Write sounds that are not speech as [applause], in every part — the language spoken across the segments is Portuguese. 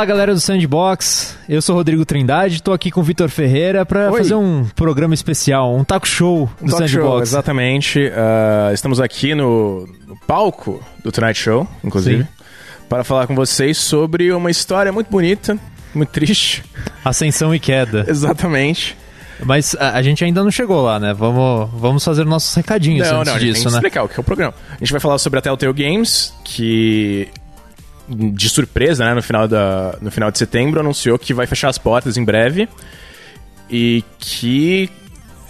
Fala galera do Sandbox, eu sou Rodrigo Trindade, estou aqui com o Vitor Ferreira para fazer um programa especial, um talk show do um talk Sandbox. Show, exatamente. Uh, estamos aqui no, no, palco do Tonight Show, inclusive, Sim. para falar com vocês sobre uma história muito bonita, muito triste. Ascensão e queda. [laughs] exatamente. Mas a, a, gente ainda não chegou lá, né? Vamos, vamos fazer nossos recadinhos não, antes não, disso, né? explicar o que é o programa. A gente vai falar sobre a Telltale Games, que de surpresa, né, no final, da, no final de setembro, anunciou que vai fechar as portas em breve e que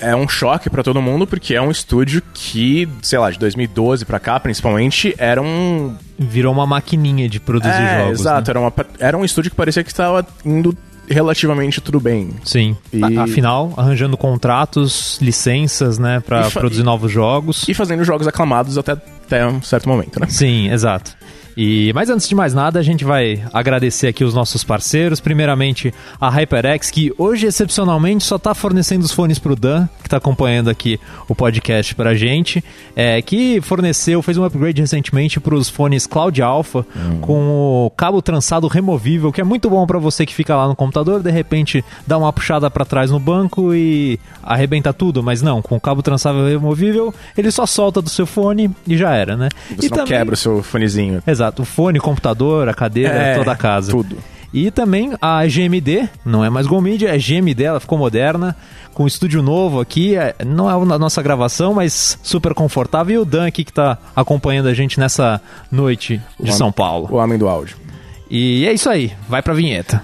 é um choque para todo mundo porque é um estúdio que, sei lá, de 2012 para cá, principalmente, era um virou uma maquininha de produzir é, jogos. Exato, né? era, uma, era um estúdio que parecia que estava indo relativamente tudo bem. Sim. E... Afinal, arranjando contratos, licenças, né, para produzir novos jogos. E fazendo jogos aclamados até, até um certo momento, né? Sim, exato. E, mas antes de mais nada, a gente vai agradecer aqui os nossos parceiros. Primeiramente, a HyperX, que hoje, excepcionalmente, só está fornecendo os fones para o Dan, que está acompanhando aqui o podcast para a gente, é, que forneceu, fez um upgrade recentemente para os fones Cloud Alpha, hum. com o cabo trançado removível, que é muito bom para você que fica lá no computador, de repente dá uma puxada para trás no banco e arrebenta tudo, mas não, com o cabo trançável removível, ele só solta do seu fone e já era, né? Você e não também... quebra o seu fonezinho. Exato. Exato, o fone, computador, a cadeira, é, toda a casa. Tudo. E também a GMD, não é mais Go Media, é GMD, ela ficou moderna, com um estúdio novo aqui, é, não é a nossa gravação, mas super confortável. E o Dan aqui que está acompanhando a gente nessa noite de o São Paulo. O homem do áudio. E é isso aí, vai pra vinheta.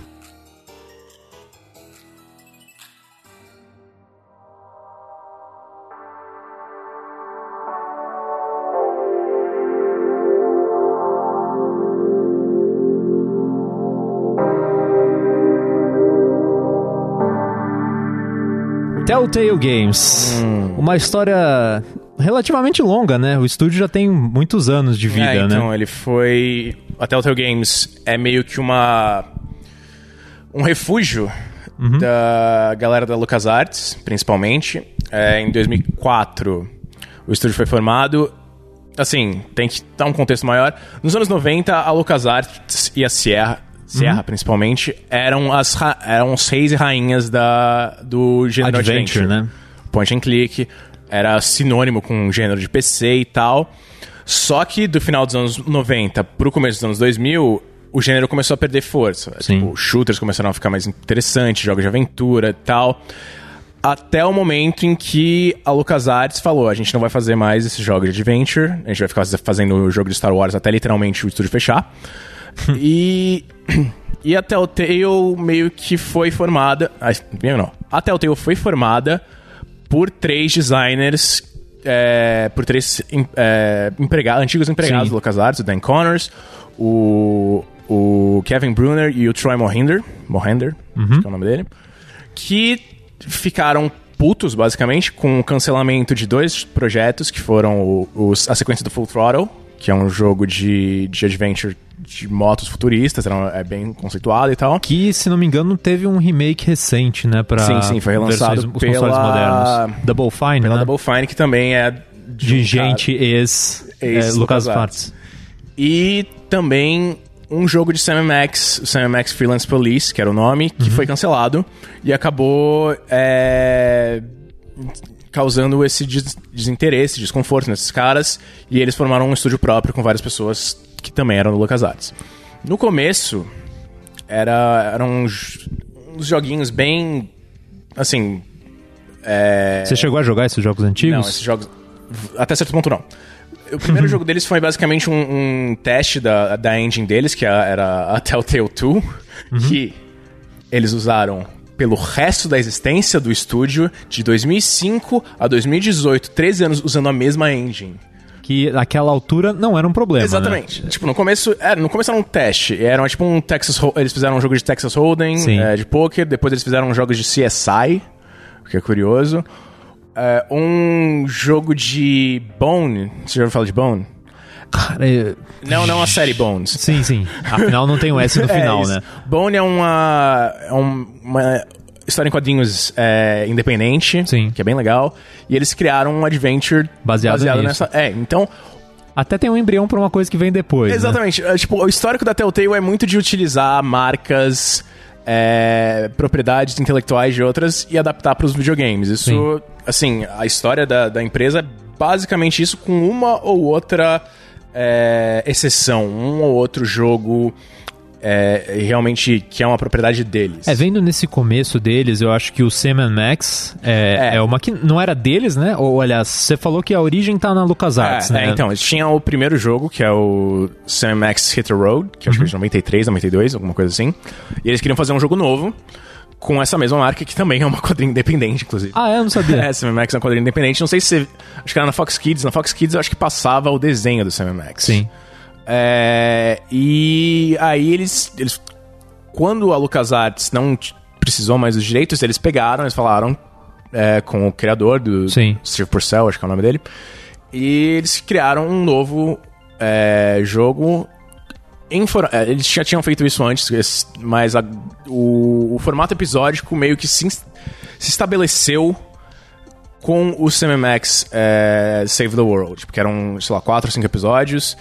Telltale Games. Hum. Uma história relativamente longa, né? O estúdio já tem muitos anos de vida, é, então, né? Então, ele foi. A Telltale Games é meio que uma. um refúgio uhum. da galera da LucasArts, principalmente. É, em 2004, o estúdio foi formado. Assim, tem que dar um contexto maior. Nos anos 90, a LucasArts e a Sierra Sierra, uhum. principalmente, eram as eram os reis e rainhas da, do gênero adventure, adventure, né? Point and click, era sinônimo com o gênero de PC e tal. Só que do final dos anos 90 pro começo dos anos 2000, o gênero começou a perder força. Sim. Tipo, shooters começaram a ficar mais interessantes, jogos de aventura e tal. Até o momento em que a LucasArts falou: a gente não vai fazer mais esses jogos de adventure, a gente vai ficar fazendo o jogo de Star Wars até literalmente o estúdio fechar. E, e a Telltale meio que foi formada. Não, a Telltale foi formada por três designers. É, por três é, antigos empregados Sim. do LucasArts, o Dan Connors, o, o Kevin Brunner e o Troy Mohinder, Mohinder uhum. que é o nome dele, que ficaram putos, basicamente, com o cancelamento de dois projetos, que foram os, a sequência do Full Throttle, que é um jogo de, de adventure de motos futuristas, é bem conceituado e tal. Que, se não me engano, teve um remake recente, né? Pra sim, sim, foi relançado versões, pela... modernos. Double Fine, pela né? Double Fine, que também é... De, de um gente ex, ex é, Lucas Arts. E também um jogo de Sam Max, Sam Max Freelance Police, que era o nome, que uhum. foi cancelado e acabou é, causando esse des desinteresse, desconforto nesses caras, e eles formaram um estúdio próprio com várias pessoas que também eram do LucasArts. No começo, era, eram uns, uns joguinhos bem. Assim. É... Você chegou a jogar esses jogos antigos? Não, esses jogos. Até certo ponto não. O primeiro [laughs] jogo deles foi basicamente um, um, teste da, da engine deles, que era a Telltale 2, uhum. que eles usaram pelo resto da existência do estúdio, de 2005 a 2018, 13 anos usando a mesma engine que naquela altura não era um problema. Né? Exatamente. Né? Tipo, no começo, era, no começo era um teste. Era tipo um Texas. Eles fizeram um jogo de Texas Hold'em, é, de poker. Depois eles fizeram um jogo de CSI, o que é curioso. É, um jogo de Bone. Você já ouviu falar de Bone? Cara, eu... Não, não a série Bones. Sim, sim. Afinal, não tem o S no [laughs] é final, é né? Bone é uma, é uma história em quadrinhos é, independente, Sim. que é bem legal. E eles criaram um adventure baseado, baseado nessa. É, então Até tem um embrião pra uma coisa que vem depois. né? Exatamente. É, Tipo, o histórico da Telltale é muito de utilizar marcas, é, propriedades intelectuais de outras e adaptar para os videogames. Isso, Sim. assim, a história da, da empresa é basicamente isso, com uma ou outra é, exceção, um ou outro jogo é, realmente que é uma propriedade deles. É, vendo nesse começo deles, eu acho que o Sam Max é, É. é. uma que não era deles, né? Ou, aliás, você falou que a origem tá na LucasArts, É, né? é, então, eles tinham o primeiro jogo, que é o Sam Max Hit the Road, que eu acho que é de 93, 92, alguma coisa assim. E eles queriam fazer um jogo novo com essa mesma marca, que também é uma [laughs] quadrinha independente, inclusive. Ah, é? Eu não sabia. É, Max é uma quadrinha independente. Não sei se você... Acho que era na Fox Kids. Na Fox Kids eu acho que passava o desenho do Sam Max. Sim. É, e aí eles, eles... Quando a LucasArts não precisou mais dos direitos, eles pegaram, eles falaram é, com o criador do Sim. Steve Purcell, acho que é o nome dele. E eles criaram um novo é, jogo. É, eles já tinham feito isso antes, mas a- o, o formato episódico meio que se, se estabeleceu com o Sam Max é, Save the World, porque eram, sei lá, quatro ou cinco episódios.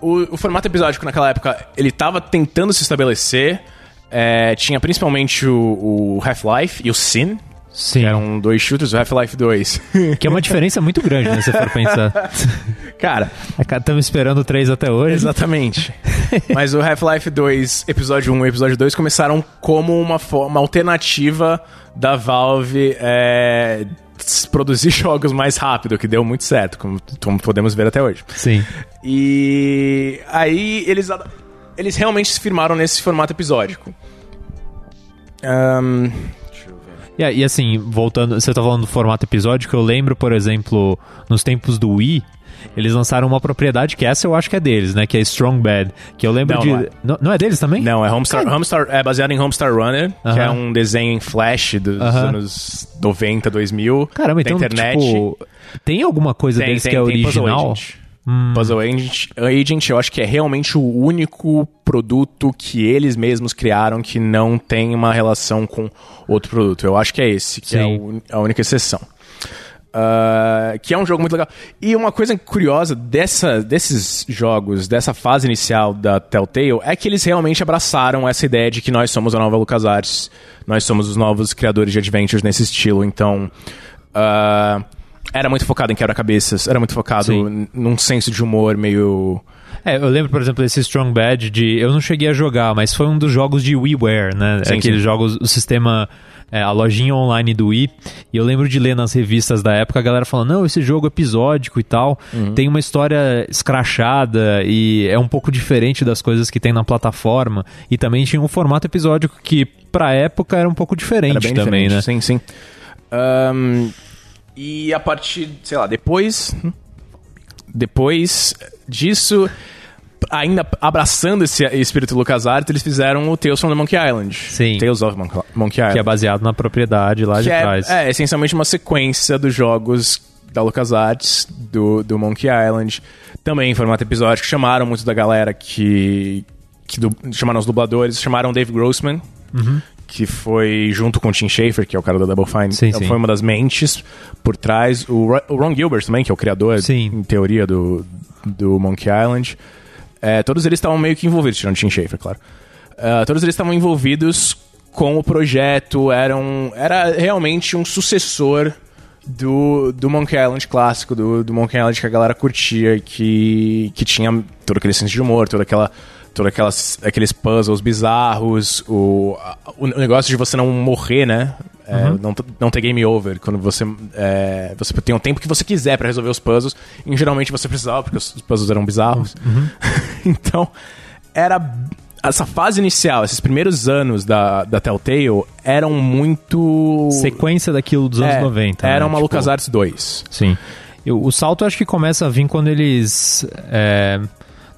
O, o formato episódico naquela época, ele tava tentando se estabelecer. é, tinha principalmente o, o Half-Life e o Sin, Sim. eram dois shooters, o Half-Life 2. [laughs] Que é uma diferença muito grande, né? Se for pensar. [laughs] Cara, Estamos esperando três até hoje. Exatamente. [laughs] Mas o Half-Life 2, episódio 1 e episódio 2 começaram como uma forma alternativa da Valve é, produzir jogos mais rápido, que deu muito certo, como, como podemos ver até hoje. Sim. E aí eles, eles realmente se firmaram nesse formato episódico. Ahn, E, e assim, voltando, você tá falando do formato episódico, eu lembro, por exemplo, nos tempos do Wii, eles lançaram uma propriedade que essa eu acho que é deles, né? Que é Strong Bad. Que eu lembro Não, de. não é. Não, não é deles também? não, é Homestar, Homestar é baseado em Homestar Runner, que Aham. é um desenho em flash dos Aham. anos 90, 2000. Caramba, então, internet. tipo. Tem alguma coisa Tem, deles tem, que é tem Puzzle original? Agent. Puzzle Agent, Agent, eu acho que é realmente o único produto que eles mesmos criaram que não tem uma relação com outro produto. Eu acho que é esse, que é a Sim. un- a única exceção. Ah, que é um jogo muito legal. E uma coisa curiosa dessa, desses jogos, dessa fase inicial da Telltale, é que eles realmente abraçaram essa ideia de que nós somos a nova LucasArts, nós somos os novos criadores de adventures nesse estilo. Então, ah, era muito focado em quebra-cabeças, era muito focado Sim. num senso de humor meio. É, eu lembro, por exemplo, desse Strong Bad de. Eu não cheguei a jogar, mas foi um dos jogos de WiiWare, né? Sim, Aqueles sim. jogos, o sistema. é, a lojinha online do Wii. E eu lembro de ler nas revistas da época a galera falando: não, esse jogo é episódico e tal. Uhum. Tem uma história escrachada e é um pouco diferente das coisas que tem na plataforma. E também tinha um formato episódico que, pra época, era um pouco diferente também, diferente. né? Sim, sim. Ahn, e a partir, sei lá, depois. Depois disso, ainda abraçando esse espírito LucasArts, eles fizeram o Tales from the Monkey Island. Sim. Tales of Mon- Monkey Island. Que é baseado na propriedade lá de Que é, trás. é essencialmente uma sequência dos jogos da LucasArts, do, do Monkey Island. Também em formato episódico. Chamaram muito da galera que. que chamaram os dubladores, chamaram Dave Grossman. Que foi junto com o Tim Schafer, que é o cara da Double Fine, Sim, então sim. foi uma das mentes por trás. O, o Ron Gilbert também, que é o criador, Sim. em teoria, do, do Monkey Island. É, todos eles estavam meio que envolvidos, tirando o Tim Schafer, claro. Ah, todos eles estavam envolvidos com o projeto, eram, era realmente um sucessor do, do Monkey Island clássico, do, do Monkey Island que a galera curtia, que, que tinha todo aquele senso de humor, toda aquela toda aquelas aqueles puzzles bizarros, o, o negócio de você não morrer, né? É, não, t- não ter game over quando você é, você tem um tempo que você quiser pra resolver os puzzles e geralmente você precisava porque os puzzles eram bizarros [laughs] então era essa fase inicial esses primeiros anos da, da Telltale eram muito Sequência daquilo dos anos é, 90. era né? uma Tipo, LucasArts 2 Sim. E o o salto eu acho que começa a vir quando eles. é,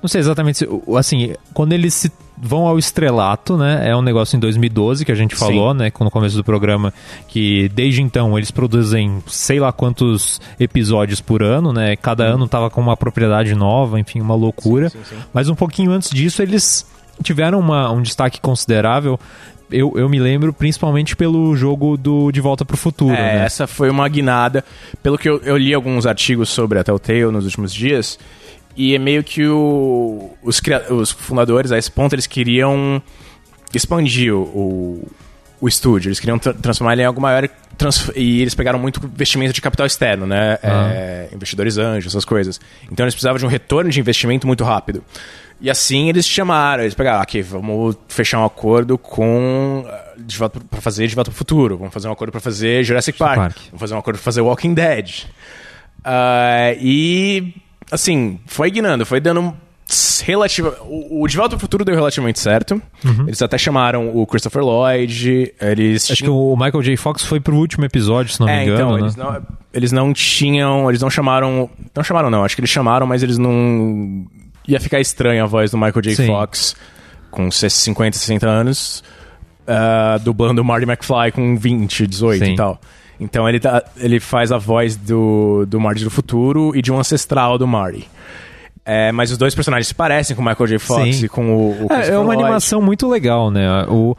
não sei exatamente se. o- Assim, quando eles se vão ao estrelato, né? É um negócio em 2012 que a gente falou, né? No começo do programa, que desde então eles produzem sei lá quantos episódios por ano, né? Cada ano tava com uma propriedade nova, enfim, uma loucura. Sim, sim, sim. Mas um pouquinho antes disso, eles tiveram uma- um destaque considerável. Eu, eu me lembro principalmente pelo jogo do De Volta pro Futuro, É, né? essa foi uma guinada. Pelo que eu, eu li alguns artigos sobre a Telltale nos últimos dias, E é meio que o, os, os fundadores, a esse ponto, eles queriam expandir o, o estúdio. Eles queriam tra transformar ele em algo maior e eles pegaram muito investimento de capital externo, né? Ah. É, investidores anjos, essas coisas. Então eles precisavam de um retorno de investimento muito rápido. E assim eles chamaram, eles pegaram, ok, vamos fechar um acordo com para fazer De Volta para o Futuro, vamos fazer um acordo para fazer Jurassic Park, Park, vamos fazer um acordo para fazer Walking Dead. Uh, e assim, foi guinando, foi dando relativa. O, o De Volta ao Futuro deu relativamente certo. Uhum. Eles até chamaram o Christopher Lloyd. Eles Acho que o Michael J. Fox foi pro último episódio, se não é, me engano. Então, né? eles, não, eles não tinham. Eles não chamaram. Não chamaram, não. Acho que eles chamaram, mas eles não. Ia ficar estranha a voz do Michael J. Sim. Fox com 50, 60 anos. Uh, dublando o Marty McFly com 20, 18 Sim. e tal. Então ele, tá, ele faz a voz do, do Marty do futuro e de um ancestral do Marty. É, mas os dois personagens se parecem com o Michael J. Fox Sim. e com o, o é, é, uma Lloyd. animação muito legal, né? O,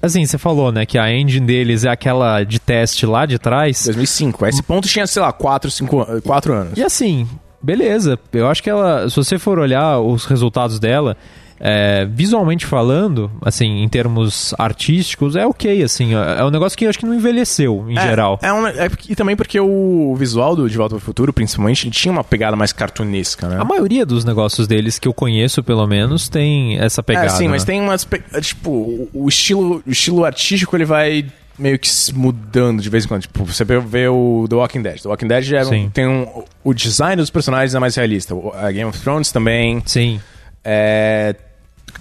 assim, você falou, né, que a engine deles é aquela de teste lá de trás. 2005. esse ponto tinha, sei lá, 4, 5, 4 anos. E assim, beleza. Eu acho que ela, se você for olhar os resultados dela, é, visualmente falando, assim, em termos artísticos, é ok, assim. É, é um negócio que eu acho que não envelheceu, em é, geral. É, um, é, e também porque o visual do De Volta ao Futuro, principalmente, ele tinha uma pegada mais cartunesca, né? A maioria dos negócios deles, que eu conheço, pelo menos, tem essa pegada. É, sim, né? mas tem umas... Tipo, o estilo, o estilo artístico, ele vai meio que mudando de vez em quando. Tipo, você vê o The Walking Dead. The Walking Dead é, tem um, o design dos personagens é mais realista. A Game of Thrones também. Sim. É,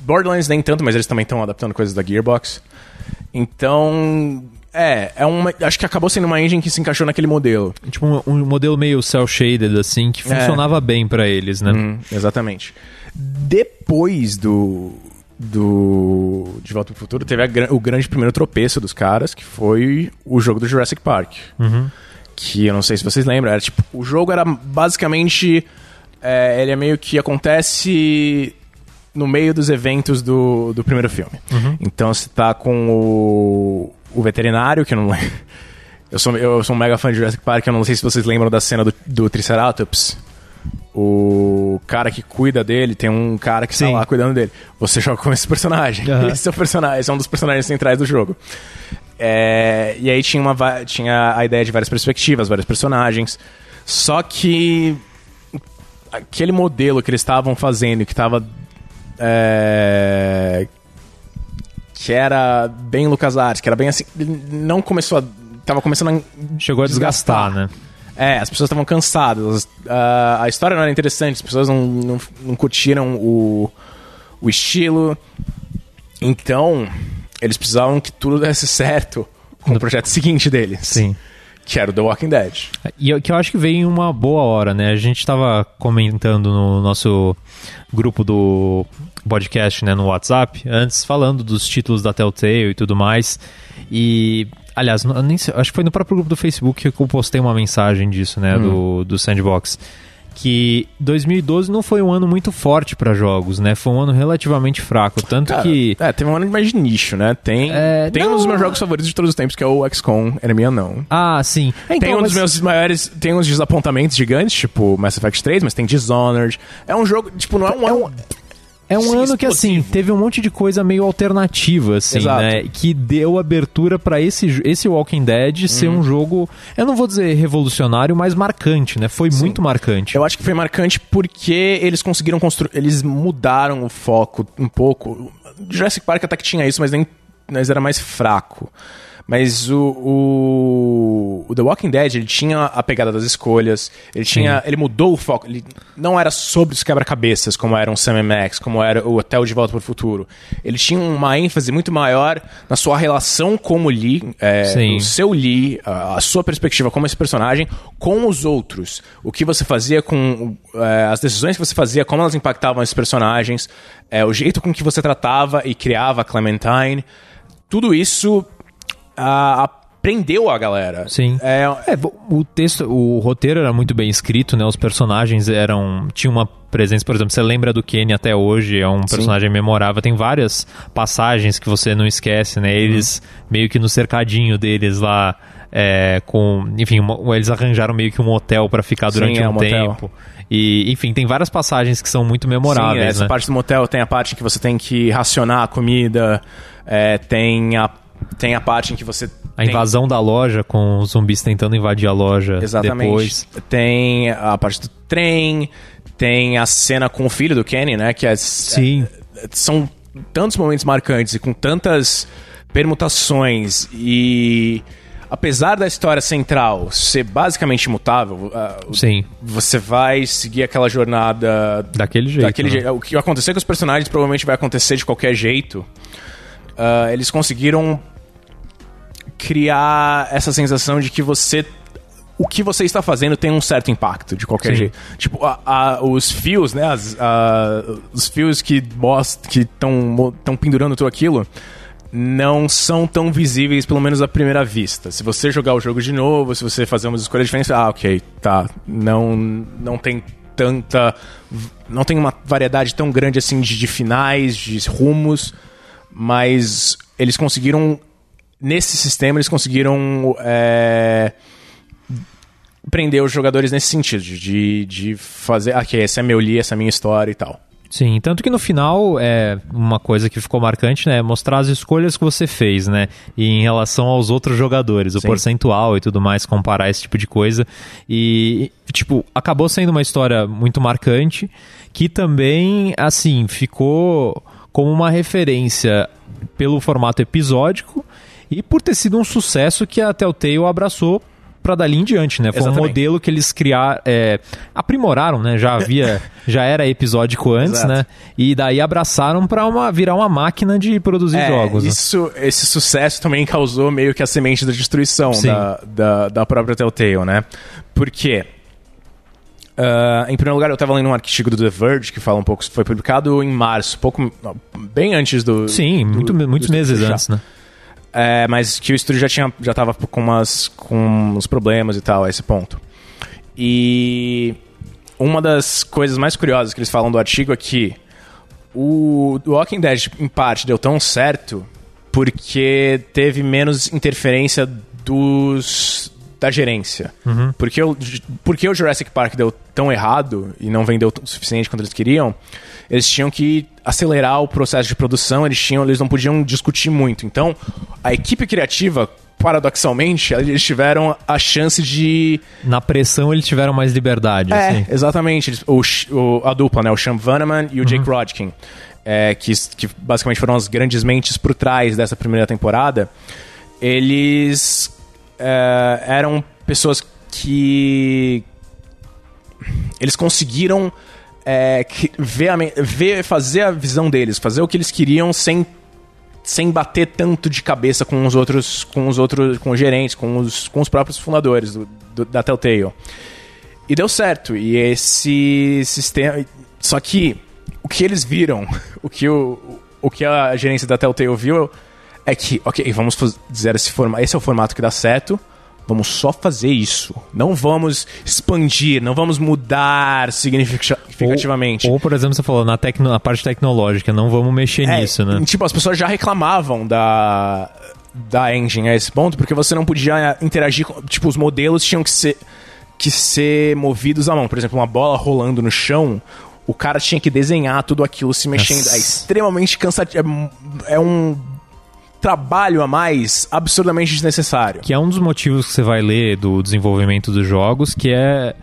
Borderlands nem tanto, mas eles também estão adaptando coisas da Gearbox. Então, é, é uma, acho que acabou sendo uma engine que se encaixou naquele modelo. Tipo um, um modelo meio cel-shaded, assim, que é. funcionava é. bem para eles, né? Hum, exatamente. Depois do, do De Volta pro Futuro, teve a, o grande primeiro tropeço dos caras, que foi o jogo do Jurassic Park. Uhum. Que eu não sei se vocês lembram, era tipo, o jogo era basicamente... É, ele é meio que acontece no meio dos eventos do, do primeiro filme. Uhum. Então você tá com o, o veterinário, que eu não [laughs] lembro. Eu sou, eu sou um mega fã de Jurassic Park, eu não sei se vocês lembram da cena do, do Triceratops. O cara que cuida dele, tem um cara que está lá cuidando dele. Você joga com esse personagem. Uhum. Esse é o personagem, esse é um dos personagens centrais do jogo. É, e aí tinha, uma, tinha a ideia de várias perspectivas, vários personagens. Só que aquele modelo que eles estavam fazendo, que estava é, que era bem Lucas Arts, que era bem assim. Não começou a. Tava começando a. Chegou a desgastar, desgastar né? É, as pessoas estavam cansadas. Uh, a história não era interessante, as pessoas não, não, não curtiram o, o estilo. Então, eles precisavam que tudo desse certo com o projeto seguinte deles. Sim. Que era o The Walking Dead. E que eu acho que veio em uma boa hora, né? A gente estava comentando no nosso grupo do podcast, né, no WhatsApp, antes falando dos títulos da Telltale e tudo mais. E, aliás, sei, acho que foi no próprio grupo do Facebook que eu postei uma mensagem disso, né, hum. do, do Sandbox que 2012 não foi um ano muito forte para jogos, né? Foi um ano relativamente fraco, tanto Cara, que é, teve um ano mais de nicho, né? Tem é, tem não... um dos meus jogos favoritos de todos os tempos que é o XCOM Enemy Unknown. Ah, sim. É, então, tem um mas... dos meus maiores, tem uns desapontamentos gigantes, tipo Mass Effect 3, mas tem Dishonored. É um jogo, tipo, não é um, é um é um ano que, assim, teve um monte de coisa meio alternativa, assim, Exato. né? Que deu abertura para esse, esse Walking Dead ser um jogo, eu não vou dizer revolucionário, mas marcante, né? Foi Sim. muito marcante. Eu acho que foi marcante porque eles conseguiram construir, eles mudaram o foco um pouco. Jurassic Park até que tinha isso, mas nem mas era mais fraco. Mas o, o, o, The Walking Dead, ele tinha a pegada das escolhas, ele tinha. Sim. Ele mudou o foco. Ele não era sobre os quebra-cabeças, como era um Sam Max, como era o Hotel de Volta para o Futuro. Ele tinha uma ênfase muito maior na sua relação como Lee, é, o seu Lee, a, a, sua perspectiva como esse personagem, com os outros. O que você fazia com. É, as decisões que você fazia, como elas impactavam esses personagens, é, o jeito com que você tratava e criava a Clementine. Tudo isso a, a prendeu a galera. Sim. É, É, o texto, o roteiro era muito bem escrito, né? Os personagens eram. tinham uma presença, por exemplo, você lembra do Kenny até hoje, é um personagem memorável. Tem várias passagens que você não esquece, né? Eles meio que no cercadinho deles lá. é, com. Enfim, uma- eles arranjaram meio que um hotel pra ficar Sim, durante é um um motel. tempo. E, enfim, tem várias passagens que são muito Sim, memoráveis, essa né? parte do motel tem a parte que você tem que racionar a comida, é, tem, a, tem a parte em que você. A tem- invasão da loja com os zumbis tentando invadir a loja Exatamente. depois. Tem a parte do trem, tem a cena com o filho do Kenny, né? Que é, Sim. é- são tantos momentos marcantes e com tantas permutações e apesar da história central ser basicamente imutável, ah, Sim. você vai seguir aquela jornada Daquele jeito. daquele né? jeito. O que acontecer com os personagens provavelmente vai acontecer de qualquer jeito. Ah, eles conseguiram criar essa sensação de que você. O que você está fazendo tem um certo impacto, de qualquer Sim. jeito. Tipo, a- a- os fios, né? as- a- os fios que estão estão pendurando tudo aquilo não são tão visíveis, pelo menos à primeira vista. Se você jogar o jogo de novo, se você fazer umas escolhas diferentes, ah, ok, tá. Não, não tem tanta. Não tem uma variedade tão grande assim de, de finais, de rumos, mas eles conseguiram. Nesse sistema, eles conseguiram. é, prender os jogadores nesse sentido, de, de fazer. Ah, ok, esse é meu li, essa é a minha história e tal. Sim, tanto que no final é uma coisa que ficou marcante, né? é Mostrar as escolhas que você fez, né? E em relação aos outros jogadores, o Sim. percentual e tudo mais, comparar esse tipo de coisa. E, tipo, acabou sendo uma história muito marcante, que também, assim, ficou como uma referência pelo formato episódico e por ter sido um sucesso que a Telltale abraçou pra dali em diante, né? Foi um Exatamente. modelo que eles criaram, é, aprimoraram, né? Já havia, [laughs] já era episódico antes, Exato. né? E daí abraçaram pra uma, virar uma máquina de produzir É, jogos. né? Isso, esse sucesso também causou meio que a semente da destruição da, da, da própria Telltale, né? Por quê? Ah, em primeiro lugar, eu estava lendo um artigo do The Verge que fala um pouco. Foi publicado em março, pouco bem antes do. Sim, do- muito, do muitos estúdio meses antes, né? É, mas que o estúdio já tinha já tava com umas com uns problemas e tal a esse ponto. E uma das coisas mais curiosas que eles falam do artigo é que o Walking Dead em parte deu tão certo porque teve menos interferência dos da gerência. Porque, o, porque o Jurassic Park deu tão errado e não vendeu o suficiente quanto eles queriam, eles tinham que acelerar o processo de produção, eles, tinham, eles não podiam discutir muito. Então, a equipe criativa, paradoxalmente, eles tiveram a chance de Na pressão eles tiveram mais liberdade. é, assim. exatamente. Eles- O, o- a dupla, né? O Sean Vanaman e o Jake Rodkin. é, que, que basicamente foram as grandes mentes por trás dessa primeira temporada. Eles é, eram pessoas que... Eles conseguiram é, ver, a ver, fazer a visão deles, fazer o que eles queriam sem sem bater tanto de cabeça com os outros, com os outros, com os gerentes, com os, com os próprios fundadores do- do- da Telltale. E deu certo. E esse sistema. Só que o que eles viram, [laughs] o que, o, o que a gerência da Telltale viu é que, ok, vamos faz- dizer esse formato. Esse é o formato que dá certo. Vamos só fazer isso. Não vamos expandir, não vamos mudar significativamente. Ou, ou, por exemplo, você falou na, tecno, na parte tecnológica, não vamos mexer É, nisso, né? Tipo, as pessoas já reclamavam da, da engine a esse ponto, porque você não podia interagir com. Tipo, os modelos tinham que ser, que ser movidos à mão. Por exemplo, uma bola rolando no chão. O cara tinha que desenhar tudo aquilo se mexendo. Nossa. É extremamente cansativo. É, é um trabalho a mais absurdamente desnecessário. Que é um dos motivos que você vai ler do desenvolvimento dos jogos, que é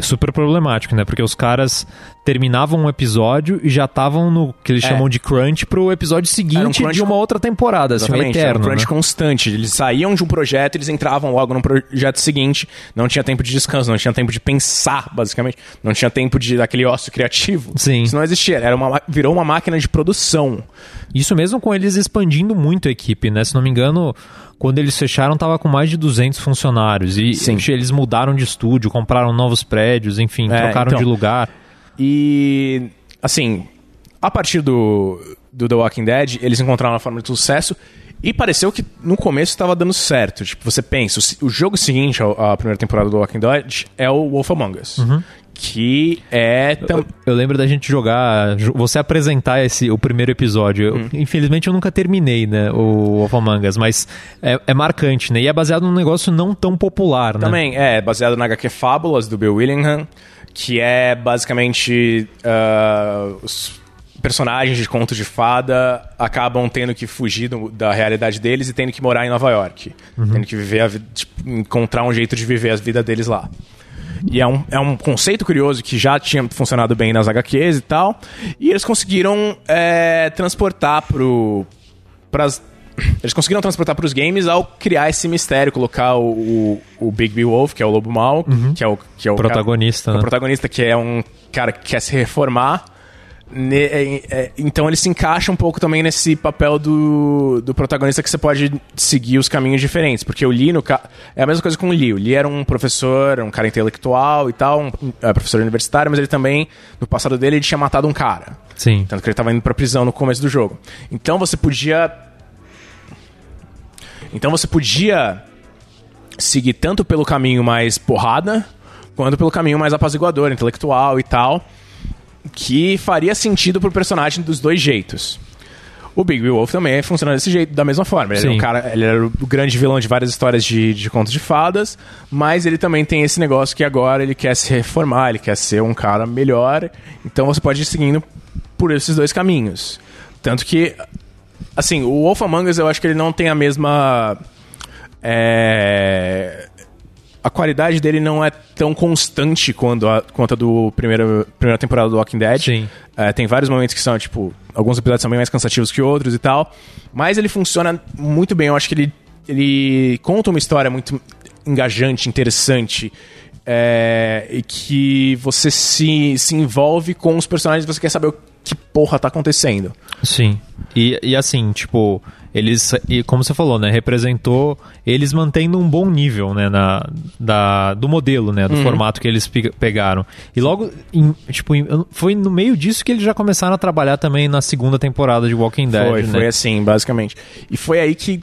super problemático, né? Porque os caras terminavam um episódio e já estavam no que eles É. chamam de crunch pro episódio seguinte crunch de uma outra temporada, assim, Exatamente, eterno, era um crunch né? constante. Eles saíam de um projeto, eles entravam logo no projeto seguinte. Não tinha tempo de descanso, não tinha tempo de pensar, basicamente. Não tinha tempo de daquele ócio criativo. Sim. Isso não existia. Era uma, ma- virou uma máquina de produção. Isso mesmo com eles expandindo muito a equipe, né? Se não me engano, quando eles fecharam, tava com mais de 200 funcionários. E Sim. eles mudaram de estúdio, compraram novos prédios, enfim, É, trocaram então. de lugar. E, assim, a partir do, do The Walking Dead, eles encontraram uma forma de sucesso E pareceu que no começo estava dando certo. Tipo, você pensa, o, o jogo seguinte à primeira temporada do Walking Dead é o Wolf Among Us. Uhum. Que é. Tam... Eu, eu, lembro da gente jogar. Você apresentar esse, o primeiro episódio. Eu, hum. Infelizmente eu nunca terminei, né? O Among Us, mas é, é, marcante, né? E é baseado num negócio não tão popular, né? Também, é, baseado na HQ Fábulas do Bill Willingham, que é basicamente. Uh, os personagens de conto de fada acabam tendo que fugir do, da realidade deles e tendo que morar em Nova York. Uhum. Tendo que viver a, tipo, encontrar um jeito de viver a vida deles lá. E é um, é um conceito curioso que já tinha funcionado bem nas HQs e tal. E eles conseguiram é, transportar pro. Pras, eles conseguiram transportar para os games ao criar esse mistério, colocar o, o, o Big Bill Wolf, que é o lobo mau, uhum. que é o, que é o protagonista, cara, né? o protagonista que é um cara que quer se reformar então ele se encaixa um pouco também nesse papel do, do protagonista que você pode seguir os caminhos diferentes. Porque o Lee no ca... é a mesma coisa com o Lee. O Lee era um professor, um cara intelectual e tal, um, um é, professor universitário, mas ele também, no passado dele, ele tinha matado um cara. Sim. Tanto que ele estava indo pra prisão no começo do jogo. Então você podia. Então você podia seguir tanto pelo caminho mais porrada, quanto pelo caminho mais apaziguador, intelectual e tal que faria sentido pro personagem dos dois jeitos. O Big Wolf também funciona desse jeito, da mesma forma. Ele Sim. era, um cara, ele era o grande vilão de várias histórias de, de contos de fadas, mas ele também tem esse negócio que agora ele quer se reformar, ele quer ser um cara melhor. Então você pode ir seguindo por esses dois caminhos. Tanto que, assim, o Wolf Among Us eu acho que ele não tem a mesma. É, a qualidade dele não é tão constante quanto a, quanto a do primeiro, primeira temporada do Walking Dead. Sim. É, tem vários momentos que são, tipo, alguns episódios são bem mais cansativos que outros e tal. Mas ele funciona muito bem. Eu acho que ele, ele conta uma história muito engajante, interessante. É, e que você se, se envolve com os personagens e você quer saber o que porra tá acontecendo. Sim. E, e assim, tipo, eles, e como você falou, né, representou eles mantendo um bom nível, né, na, da, do modelo, né, do uhum. formato que eles pegaram. E logo, em, tipo, em, foi no meio disso que eles já começaram a trabalhar também na segunda temporada de Walking Dead, Foi, né? foi assim, basicamente. E foi aí que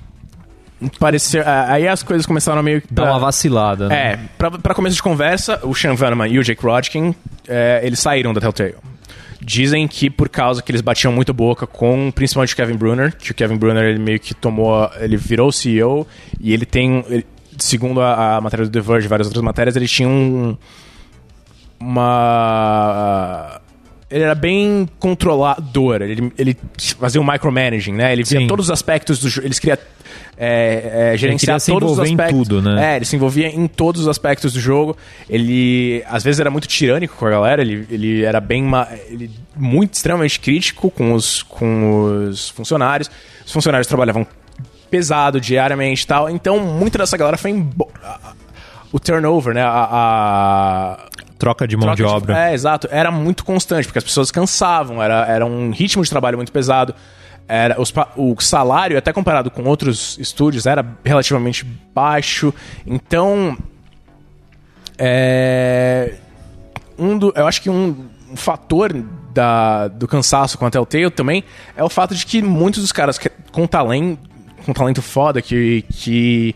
pareceu, aí as coisas começaram a meio dar uma vacilada, né? É, pra, pra começo de conversa, o Sean Vanneman e o Jake Rodkin, é, eles saíram da Telltale. Dizem que por causa que eles batiam muito boca com principalmente o Kevin Brunner, que o Kevin Brunner ele meio que tomou, ele virou CEO e ele tem, ele, segundo a, a, matéria do The Verge e várias outras matérias, ele tinha um uma ele era bem controlador, ele, ele fazia um micromanaging, né? Ele via Sim. todos os aspectos do jogo, eles queria é, é, gerenciar todos os aspectos. Em tudo, né? É, ele se envolvia em todos os aspectos do jogo. Ele às vezes era muito tirânico com a galera, ele, ele era bem ele, muito extremamente crítico com os, com os funcionários. Os funcionários trabalhavam pesado diariamente e tal. Então, muita dessa galera foi em o turnover, né? A, a... troca de mão troca de obra. é, exato. Era muito constante, porque as pessoas cansavam, era, era um ritmo de trabalho muito pesado era os, o salário, até comparado com outros estúdios, era relativamente baixo. Então, é, um do, eu acho que um, um fator da, do cansaço com a Telltale também é o fato de que muitos dos caras que, com talento, com talento foda, que, que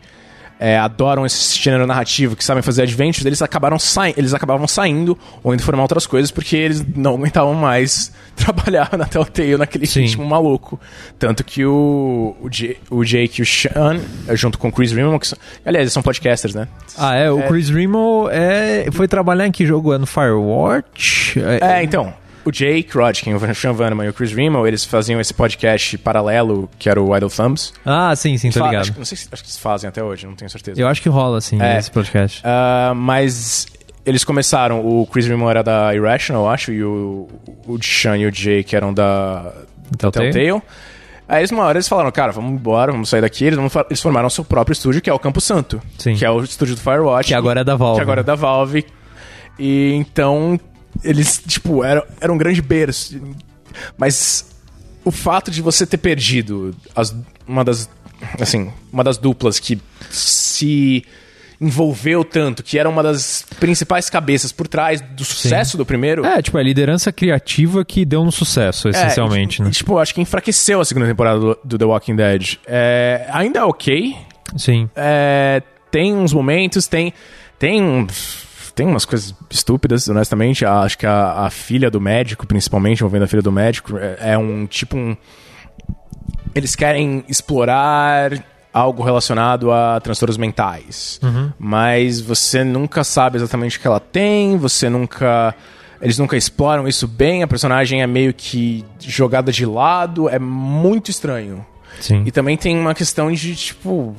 é, adoram esse gênero narrativo, que sabem fazer adventures, eles, acabaram eles acabavam saindo ou indo formar outras coisas porque eles não aguentavam mais [laughs] trabalhar na Telltale naquele Sim. ritmo maluco. Tanto que o, o, J, o Jake e o Sean, é, junto com o Chris Remo, que são, aliás, eles são podcasters, né? Ah, é? O é, Chris Remo é, foi trabalhar em que jogo? É no Firewatch? É, é então o Jake Rodkin, o Sean Vanneman e o Chris Remo, eles faziam esse podcast paralelo, que era o Idle Thumbs. Ah, sim, sim, tô ligado. Acho, não sei se acho que eles fazem até hoje, não tenho certeza. Eu acho que rola, sim, é, esse podcast. Uh, mas eles começaram, o Chris Remo era da Irrational, acho, e o, o Sean e o Jake eram da Telltale. Telltale. Aí eles, uma hora eles falaram, cara, vamos embora, vamos sair daqui. Eles, eles formaram o seu próprio estúdio, que é o Campo Santo. Sim. Que é o estúdio do Firewatch. Que agora é da Valve. Que agora é da Valve. E então eles, tipo, eram, eram um grande berço. Mas o fato de você ter perdido as, uma das. Assim, uma das duplas que se envolveu tanto, que era uma das principais cabeças por trás do sucesso do primeiro. É, tipo, a liderança criativa que deu um sucesso, essencialmente, é, né? E, tipo, acho que enfraqueceu a segunda temporada do, do The Walking Dead. É, ainda é ok. Sim. É, tem uns momentos, tem. Tem uns tem umas coisas estúpidas, honestamente. Acho que a, a, filha do médico, principalmente, envolvendo a filha do médico, é, é um tipo um. Eles querem explorar algo relacionado a transtornos mentais. Uhum. Mas você nunca sabe exatamente o que ela tem, você nunca. Eles nunca exploram isso bem, a personagem é meio que jogada de lado, é muito estranho. Sim. E também tem uma questão de, tipo.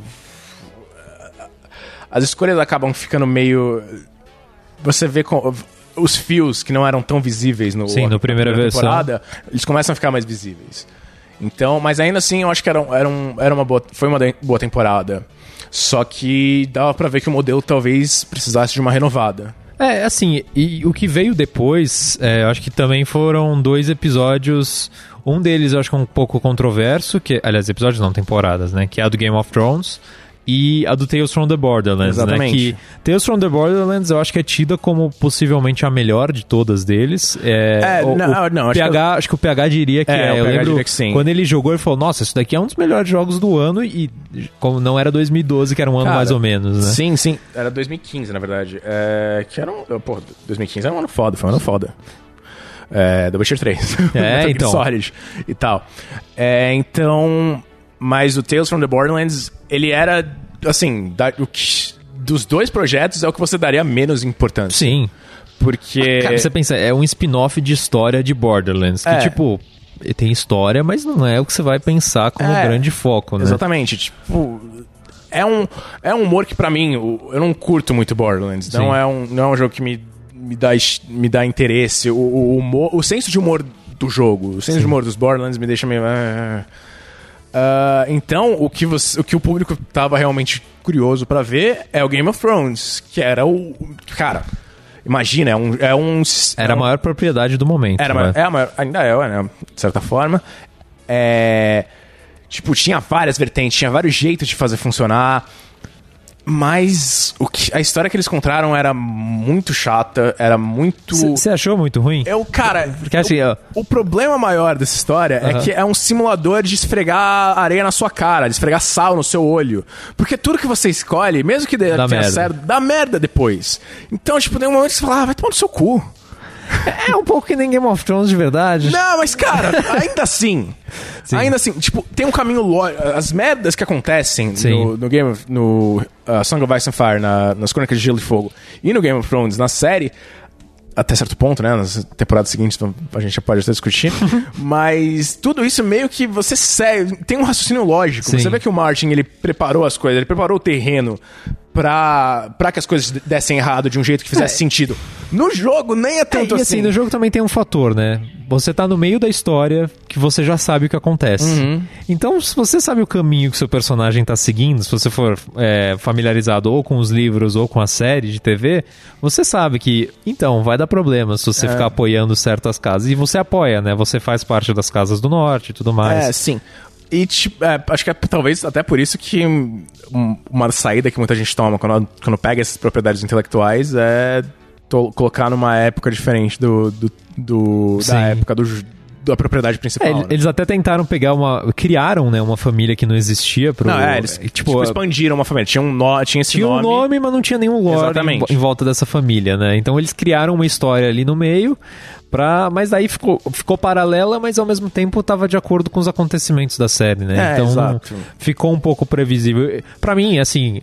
As escolhas acabam ficando meio. Você vê com, os fios que não eram tão visíveis no, Sim, no primeira temporada, eles começam a ficar mais visíveis. Então, mas ainda assim, eu acho que era, era, um, era uma boa, foi uma boa temporada. Só que dava pra ver que o modelo talvez precisasse de uma renovada. É, assim, e o que veio depois, é, eu acho que também foram dois episódios. Um deles eu acho que é um pouco controverso, que, aliás, episódios não, temporadas, né? Que é a do Game of Thrones e a do Tales from the Borderlands, Exatamente. né? Que Tales from the Borderlands eu acho que é tida como possivelmente a melhor de todas deles. É, É, o, não, o não, acho PH, que eu- acho que o PH diria que É, é. o Eu lembro quando ele jogou, ele falou: Nossa, isso daqui é um dos melhores jogos do ano e como não era 2012, que era um ano Cara, mais ou menos, né? Sim, sim. Era 2015, na verdade. É, que era um. Pô, 2015 era um ano foda, foi um ano foda. É, The Witcher 3. É, [laughs] então. Solid e tal. É, então. Mas o Tales from the Borderlands, ele era. Assim, da- o que- dos dois projetos é o que você daria menos importância. Sim. Porque. Cara, você pensa, é um spin-off de história de Borderlands. Que, É. tipo, tem história, mas não é o que você vai pensar como É, grande foco, né? Exatamente, tipo. É um, é um humor que pra mim, eu não curto muito Borderlands. Não Sim. é, um, não é um jogo que me, me, dá, me dá interesse. O, o, humor, o senso de humor do jogo, o senso de humor dos Borderlands me deixa meio. Ah. Então, o que, você, o que o público tava realmente curioso pra ver é o Game of Thrones, que era o. Cara, imagina, é um. É um Era a maior propriedade do momento. era, né? é a maior, ainda é, né? De certa forma. É, tipo, tinha várias vertentes, tinha vários jeitos de fazer funcionar. Mas o que, a história que eles contaram era muito chata, era muito. Você achou muito ruim? Eu, cara, Porque assim, ó, o problema maior dessa história é que é um simulador de esfregar areia na sua cara, de esfregar sal no seu olho. Porque tudo que você escolhe, mesmo que dê Dá tenha merda. certo, dá merda depois. Então, tipo, tem um momento que você fala, ah, vai tomar no seu cu. É um pouco que nem Game of Thrones de verdade. Não, mas cara, ainda assim. [laughs] Sim. Ainda assim, tipo, tem um caminho lógico. As merdas que acontecem no, no Game of, no uh, Song of Ice and Fire, na- nas Crônicas de Gelo e Fogo, e no Game of Thrones, na série, até certo ponto, né? Nas temporadas seguintes então, a gente já pode até discutir. [laughs] mas tudo isso meio que você segue. Tem um raciocínio lógico. Sim. Você vê que o Martin ele preparou as coisas, ele preparou o terreno pra, pra que as coisas dessem errado de um jeito que fizesse sentido. No jogo, nem é É, tanto e assim, no jogo também tem um fator, né? Você tá no meio da história que você já sabe o que acontece. Uhum. Então, se você sabe o caminho que seu personagem tá seguindo, se você for é, familiarizado ou com os livros ou com a série de TV, você sabe que, então, vai dar problema se É. você ficar apoiando certas casas. E você apoia, né? Você faz parte das casas do norte e tudo mais. É, sim. E tipo, é, acho que é talvez até por isso que um- uma saída que muita gente toma quando, quando pega essas propriedades intelectuais é to- colocar numa época diferente do, do, do- da época do, da propriedade É, principal. ele- né? eles até tentaram pegar uma. Criaram, né, uma família que não existia pro. Não, é, eles tipo, tipo, expandiram uma família. Tinha, um no, tinha esse Tinha um nome. nome, mas não tinha nenhum lore em, em volta dessa família, né? Então eles criaram uma história ali no meio, pra, mas daí ficou, ficou paralela, mas ao mesmo tempo estava de acordo com os acontecimentos da série, né? É, então exato. ficou um pouco previsível. Pra mim, assim,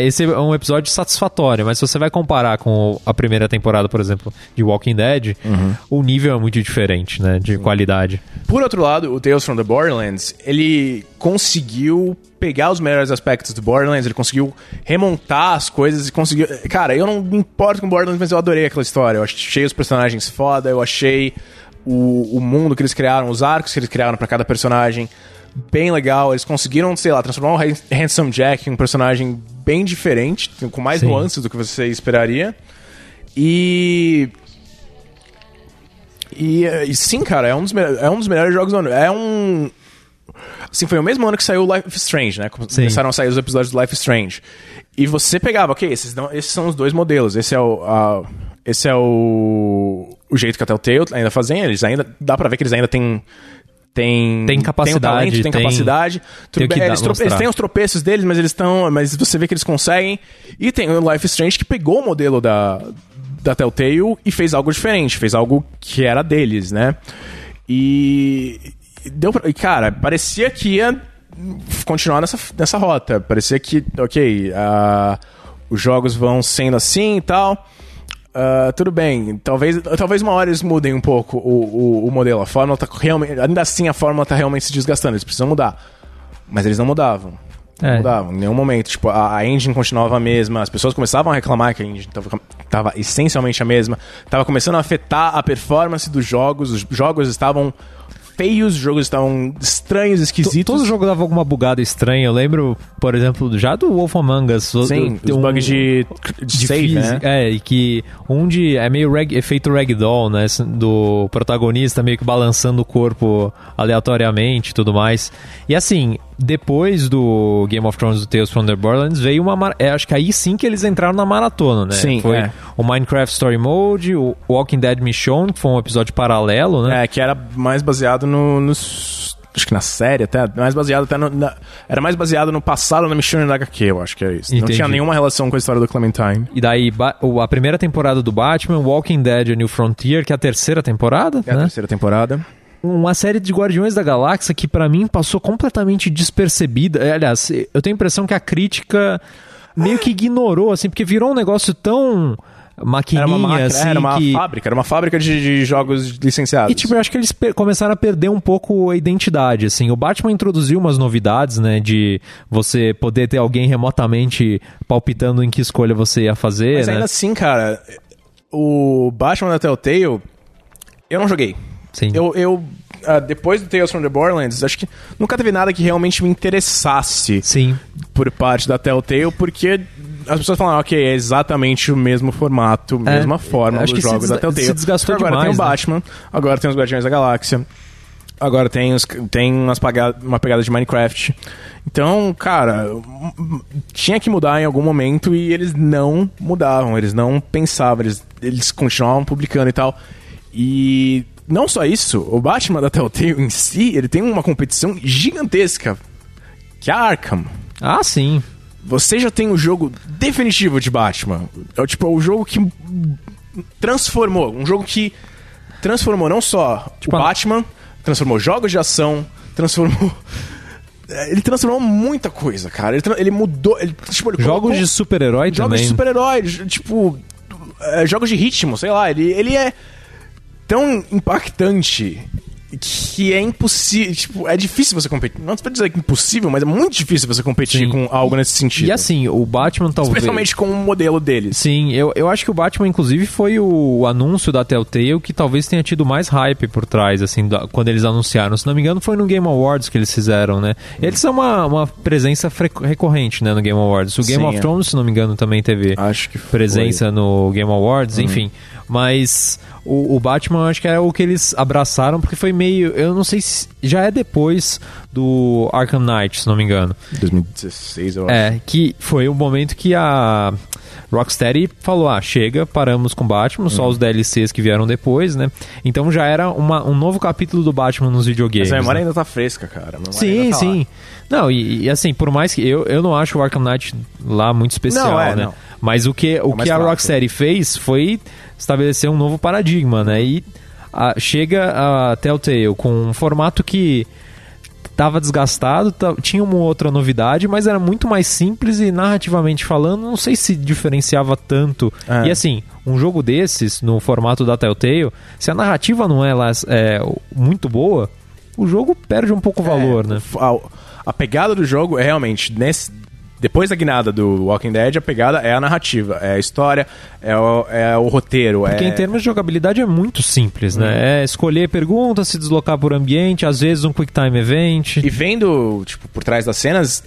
esse é um episódio satisfatório, mas se você vai comparar com a primeira temporada, por exemplo, de Walking Dead, Uhum. o nível é muito diferente, né? De qualidade. Por outro lado, o Tales from the Borderlands, ele conseguiu pegar os melhores aspectos do Borderlands, ele conseguiu remontar as coisas e conseguiu... Cara, eu não me importo com Borderlands, mas eu adorei aquela história. Eu achei os personagens foda, eu achei o, o mundo que eles criaram, os arcos que eles criaram pra cada personagem bem legal. Eles conseguiram, sei lá, transformar o Han- Handsome Jack em um personagem bem diferente, com mais Sim. nuances do que você esperaria. E... E, e sim, cara, é um, dos é um dos melhores jogos do ano. É um. Assim, foi o mesmo ano que saiu Life Strange, né? Começaram a sair os episódios do Life Strange. E você pegava, ok, esses, não, esses são os dois modelos. Esse é o. a- esse é o. O jeito que a Telltale ainda fazem. Eles ainda. Dá pra ver que eles ainda têm. Tem, Tem capacidade, tem, talento, tem, tem- capacidade. Tem bem, dá- eles, trope- eles têm os tropeços deles, mas eles estão. Mas você vê que eles conseguem. E tem o Life Strange que pegou o modelo da, da Telltale e fez algo diferente, fez algo que era deles, né? E. e Deu pra, cara, parecia que ia continuar nessa, nessa rota. Parecia que, ok, ah, os jogos vão sendo assim e tal. Ah, tudo bem, talvez, talvez uma hora eles mudem um pouco o, o, o modelo. A fórmula tá realmente. Ainda assim, a fórmula tá realmente se desgastando, eles precisam mudar. Mas eles não mudavam. Não É. mudavam em nenhum momento. Tipo, a, a engine continuava a mesma, as pessoas começavam a reclamar que a engine tava, tava essencialmente a mesma. Tava começando a afetar a performance dos jogos, os jogos estavam feios, os jogos estavam estranhos, esquisitos. Todo jogo dava alguma bugada estranha. Eu lembro, por exemplo, já do Wolf Among Us. Sim, tem os um- bugs de, de de save, né? É, e que um de. É meio rag, efeito ragdoll, né? Do protagonista meio que balançando o corpo aleatoriamente e tudo mais. E assim, depois do Game of Thrones do Tales from the Borderlands, veio uma. mar- É, acho que aí sim que eles entraram na maratona, né? Sim, Foi é. o Minecraft Story Mode, o Walking Dead Mission, que foi um episódio paralelo, né? É, que era mais baseado no, nos. Acho que na série até. Mais baseado até no. na- era mais baseado no passado da Mission da HQ, eu acho que era isso. Não Entendi. tinha nenhuma relação com a história do Clementine. E daí, a primeira temporada do Batman, Walking Dead A New Frontier, que é a terceira temporada, É a né? terceira temporada. uma série de Guardiões da Galáxia que pra mim passou completamente despercebida. É, Aliás, eu tenho a impressão que a crítica meio que ignorou, assim, porque virou um negócio tão maquininha, Era uma máquina, assim, era uma que... fábrica, era uma fábrica de, de jogos licenciados. E, tipo, eu acho que eles começaram a perder um pouco a identidade, assim. O Batman introduziu umas novidades, né, de você poder ter alguém remotamente palpitando em que escolha você ia fazer, Mas né? ainda assim, cara, o Batman da Telltale, eu não joguei. Sim. Eu, eu ah, depois do Tales from the Borderlands, acho que nunca teve nada que realmente me interessasse Sim. por parte da Telltale, porque as pessoas falam, ok, é exatamente o mesmo formato, É, mesma forma dos jogos da Telltale. se desgastou agora demais, tem o né? Batman, agora tem os Guardiões da Galáxia, agora tem, os, tem umas paga- uma pegada de Minecraft. Então, cara, tinha que mudar em algum momento e eles não mudavam, eles não pensavam, eles, eles continuavam publicando e tal. E não só isso, o Batman da Telltale em si, ele tem uma competição gigantesca, que é a Arkham. Ah, sim. Você já tem o jogo definitivo de Batman. É o tipo é o jogo que transformou, um jogo que transformou não só Tipo, o Batman, transformou jogos de ação, transformou [laughs] ele transformou muita coisa, cara. Ele, ele mudou, ele, tipo, ele Jogos colocou- de super-herói jogos também. de super-herói, tipo é, jogos de ritmo, sei lá, ele, ele é tão impactante que é impossível, tipo, é difícil você competir. Não pra dizer que é impossível, mas é muito difícil você competir Sim. com algo nesse sentido. E assim, o Batman talvez... Especialmente com o modelo deles. Sim, eu, eu acho que o Batman, inclusive, foi o anúncio da Telltale que talvez tenha tido mais hype por trás, assim, da- quando eles anunciaram. Se não me engano, foi no Game Awards que eles fizeram, né? Eles são uma, uma presença recorrente, né, no Game Awards. O Game Sim, of é. Thrones, se não me engano, também teve Acho que foi. presença no Game Awards, enfim. Mas o, o Batman, eu acho que era o que eles abraçaram, porque foi meio. Eu não sei se. Já é depois do Arkham Knight, se não me engano. 2016, eu acho. É, que foi o momento que a Rocksteady falou: ah, chega, paramos com Batman, só os DLCs que vieram depois, né? Então já era uma- um novo capítulo do Batman nos videogames. Mas a memória né? ainda tá fresca, cara. Sim, tá lá. sim. Não, e, e assim, por mais que eu, eu não acho o Arkham Knight lá muito especial, Não, é, né? não. Mas o que, o mais que a. Rocksteady fez foi estabelecer um novo paradigma, né? E a- chega a Telltale com um formato que tava desgastado, ta- tinha uma outra novidade, mas era muito mais simples e narrativamente falando, não sei se diferenciava tanto. É. E assim, um jogo desses, no formato da Telltale, se a narrativa não é, lá, é muito boa, o jogo perde um pouco o valor, É, né? A, a pegada do jogo é realmente nesse depois da guinada do Walking Dead, a pegada é a narrativa, é a história, é o, é o roteiro. Porque é... em termos de jogabilidade é muito simples, né? É escolher pergunta, se deslocar por ambiente, às vezes um quick time event. E vendo, tipo, por trás das cenas,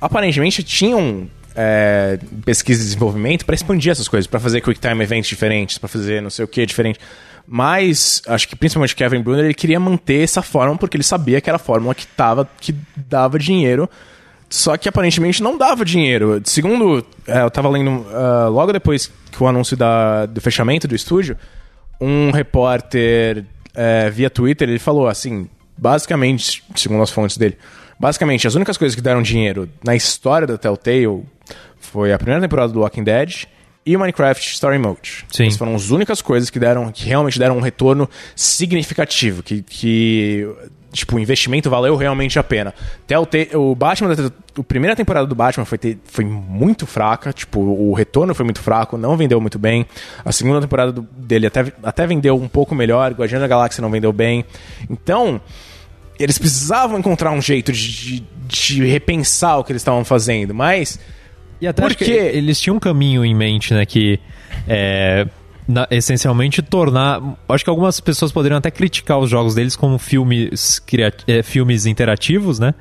aparentemente tinham é, pesquisa e desenvolvimento pra expandir essas coisas, pra fazer quick time events diferentes, pra fazer não sei o que diferente. Mas acho que principalmente Kevin Brunner ele queria manter essa fórmula porque ele sabia que era a fórmula que, tava, que dava dinheiro. Só que aparentemente não dava dinheiro. Segundo, é, eu tava lendo uh, logo depois que o anúncio da, do fechamento do estúdio, um repórter é, via Twitter ele falou assim, basicamente, segundo as fontes dele, basicamente as únicas coisas que deram dinheiro na história da Telltale foi a primeira temporada do Walking Dead e o Minecraft Story Mode. Sim. Essas foram as únicas coisas que deram, que realmente deram um retorno significativo, que, que tipo, o investimento valeu realmente a pena. Telltale, o Batman, a primeira temporada do Batman foi, ter, foi muito fraca, tipo, o retorno foi muito fraco, não vendeu muito bem. A segunda temporada do, dele até, até vendeu um pouco melhor, Guardião da Galáxia não vendeu bem. Então, eles precisavam encontrar um jeito de, de, de repensar o que eles estavam fazendo, mas e até porque eles tinham um caminho em mente, né? Que é, na, essencialmente tornar. Acho que algumas pessoas poderiam até criticar os jogos deles como filmes, é, filmes interativos, né?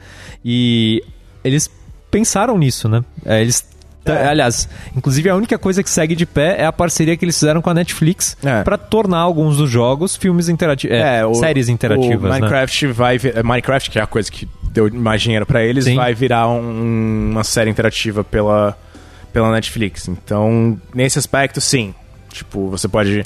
E eles pensaram nisso, né? É, eles é. Aliás, inclusive a única coisa que segue de pé é a parceria que eles fizeram com a Netflix é. para tornar alguns dos jogos filmes interativos, é, é, séries interativas. O Minecraft né? vai Minecraft que é a coisa que deu mais dinheiro para eles, Sim. vai virar um, uma série interativa pela, pela Netflix. Então, nesse aspecto, sim. Tipo, você pode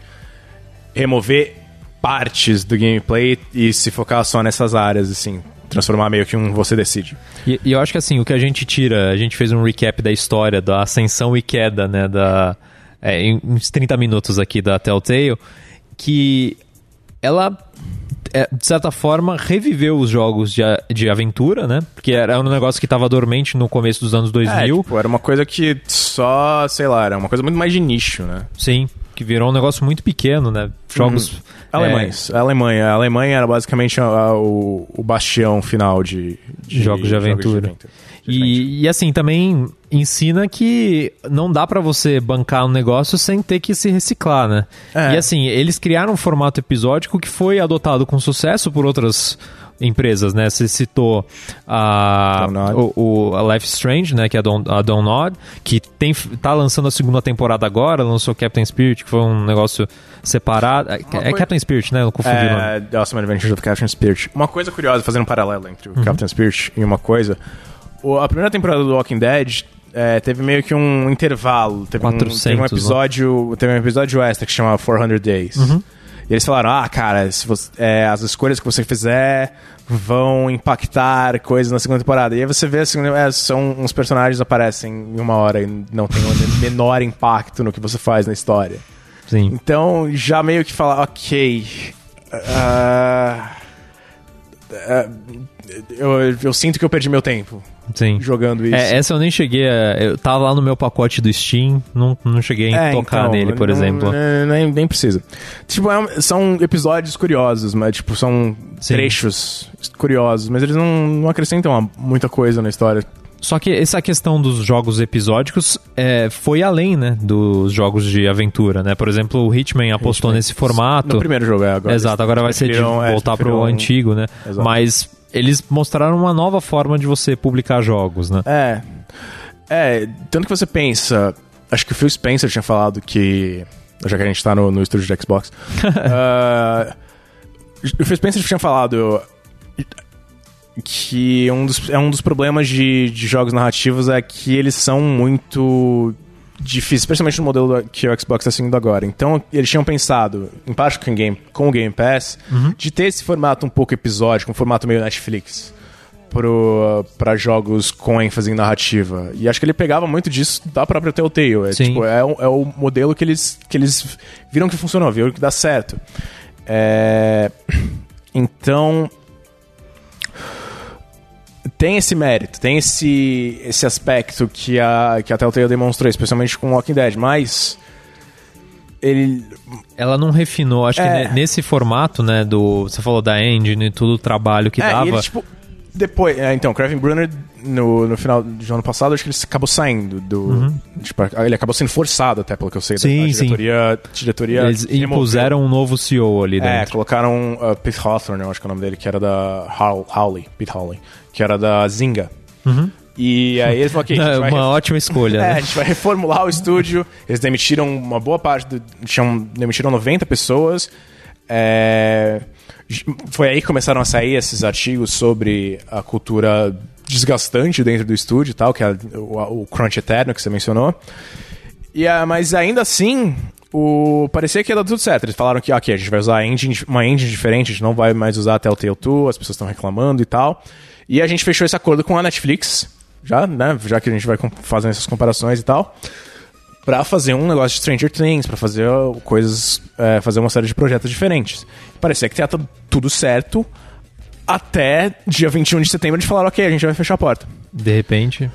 remover partes do gameplay e se focar só nessas áreas, assim. Transformar meio que um você decide. E, e eu acho que assim, o que a gente tira, a gente fez um recap da história, da ascensão e queda, né, da... É, uns 30 minutos aqui da Telltale, que ela é, de certa forma, reviveu os jogos de, de aventura, né? Porque era um negócio que estava dormente no começo dos anos 2000. É, tipo, era uma coisa que só, sei lá, era uma coisa muito mais de nicho, né? Sim, que virou um negócio muito pequeno, né? Jogos... Hum. Alemães. É... A Alemanha. A Alemanha era basicamente a, a, o, o bastião final de, de jogos de aventura. Jogos de. E, e, assim, também ensina que não dá para você bancar um negócio sem ter que se reciclar, né? É. E assim, eles criaram um formato episódico que foi adotado com sucesso por outras empresas, né? Você citou a, o, o, a Life Strange, né? Que é a, Don, a Download, que tem, tá lançando a segunda temporada agora, lançou Captain Spirit, que foi um negócio separado. É, é Captain Spirit, né? Eu confundi é, The Awesome Adventures of Captain Spirit. Uma coisa curiosa, fazendo um paralelo entre o uhum. Captain Spirit e uma coisa a primeira temporada do Walking Dead é, teve meio que um intervalo. Teve, 400, um, teve um episódio né? teve um episódio extra que se chama 400 Days. Uhum. E eles falaram, ah, cara, você, é, as escolhas que você fizer vão impactar coisas na segunda temporada. E aí você vê, assim, é, são uns personagens aparecem em uma hora e não tem o menor impacto no que você faz na história. Sim. Então, já meio que falar, ok... Uh, uh, eu, eu sinto que eu perdi meu tempo. Sim. Jogando isso. É, essa eu nem cheguei a. Eu tava lá no meu pacote do Steam, não, não cheguei a é, tocar então, nele, por não, exemplo. É, nem, nem precisa. Tipo, é, são episódios curiosos, mas, tipo, são Sim. trechos curiosos, mas eles não, não acrescentam muita coisa na história. Só que essa questão dos jogos episódicos é, foi além, né, dos jogos de aventura, né? Por exemplo, o Hitman apostou Hitman. nesse formato. No primeiro jogo, é agora. Exato, agora vai ser de é, voltar pro antigo, né? Exato. Mas eles mostraram uma nova forma de você publicar jogos, né? É. É, tanto que você pensa. Acho que o Phil Spencer tinha falado que. Já que a gente tá no, no estúdio de Xbox. uh, [laughs] o Phil Spencer tinha falado que um dos, é um dos problemas de, de jogos narrativos é que eles são muito difícil, especialmente no modelo que o Xbox está seguindo agora. Então, eles tinham pensado, em parte com o Game, com o Game Pass, uhum. de ter esse formato um pouco episódico, um formato meio Netflix para jogos com ênfase em narrativa. E acho que ele pegava muito disso da própria Telltale. É, tipo, é, é, o modelo que eles, que eles viram que funcionou, viram que dá certo. É... [clears throat] Então, tem esse mérito, tem esse, esse aspecto que a, que a Telltale demonstrou, especialmente com Walking Dead, mas ele... Ela não refinou, acho é. que nesse formato, né, do... Você falou da engine e tudo o trabalho que é, dava... Ele, tipo, depois, é, então, Kevin Brunner, no, no final do ano passado, acho que ele acabou saindo do. Uhum. Tipo, ele acabou sendo forçado, até pelo que eu sei. Sim, da diretoria, sim. diretoria. Eles impuseram um novo CEO ali é, dentro. É, colocaram uh, Pete Hawthorne, eu acho que é o nome dele, que era da Howley, Pete Howley, que era da Zynga. Uhum. E aí eles falaram, ok, [laughs] uma re... ótima escolha. [laughs] é, né? a gente vai reformular o estúdio. Eles demitiram uma boa parte do. Demitiram 90 pessoas. É, foi aí que começaram a sair esses artigos sobre a cultura desgastante dentro do estúdio e tal, que é o, o crunch eterno que você mencionou. E, uh, mas ainda assim, o, parecia que ia dar tudo certo. Eles falaram que, ok, a gente vai usar engine, uma engine diferente, a gente não vai mais usar até o Telltale 2, as pessoas estão reclamando e tal. E a gente fechou esse acordo com a Netflix, já, né, já que a gente vai fazendo essas comparações e tal, para fazer um negócio de Stranger Things, para fazer coisas, é, fazer uma série de projetos diferentes. Parecia que ia tudo certo, até dia 21 de setembro eles falaram, ok, a gente vai fechar a porta. De repente.